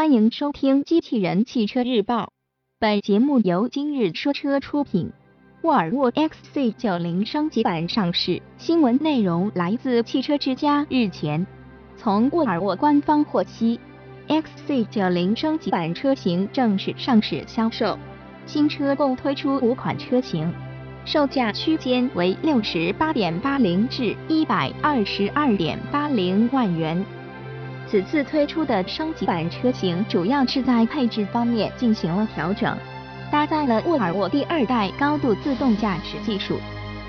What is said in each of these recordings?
欢迎收听《机器人汽车日报》，本节目由今日说车出品。沃尔沃 XC90 升级版上市，新闻内容来自汽车之家。日前，从沃尔沃官方获悉，XC90 升级版车型正式上市销售。新车共推出五款车型，售价区间为六十八点八零至一百二十二点八零万元。此次推出的升级版车型，主要是在配置方面进行了调整，搭载了沃尔沃第二代高度自动驾驶技术，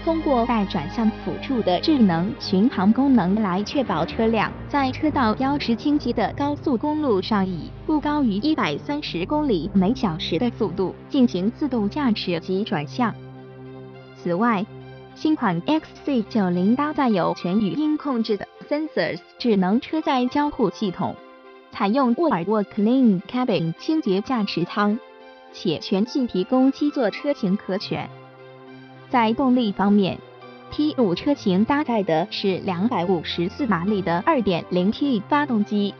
通过带转向辅助的智能巡航功能来确保车辆在车道标识清晰的高速公路上以不高于一百三十公里每小时的速度进行自动驾驶及转向。此外，新款 XC90 搭载有全语音控制的 Sensors 智能车载交互系统，采用沃尔沃 Clean Cabin 清洁驾驶舱，且全系提供七座车型可选。在动力方面，T5 车型搭载的是254马力的 2.0T 发动机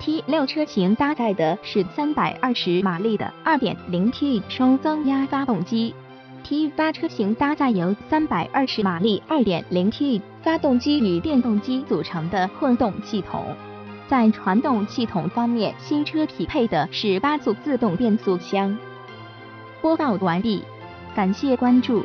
，T6 车型搭载的是320马力的 2.0T 双增压发动机。T 八车型搭载由三百二十马力、二点零 T 发动机与电动机组成的混动系统。在传动系统方面，新车匹配的是八速自动变速箱。播报完毕，感谢关注。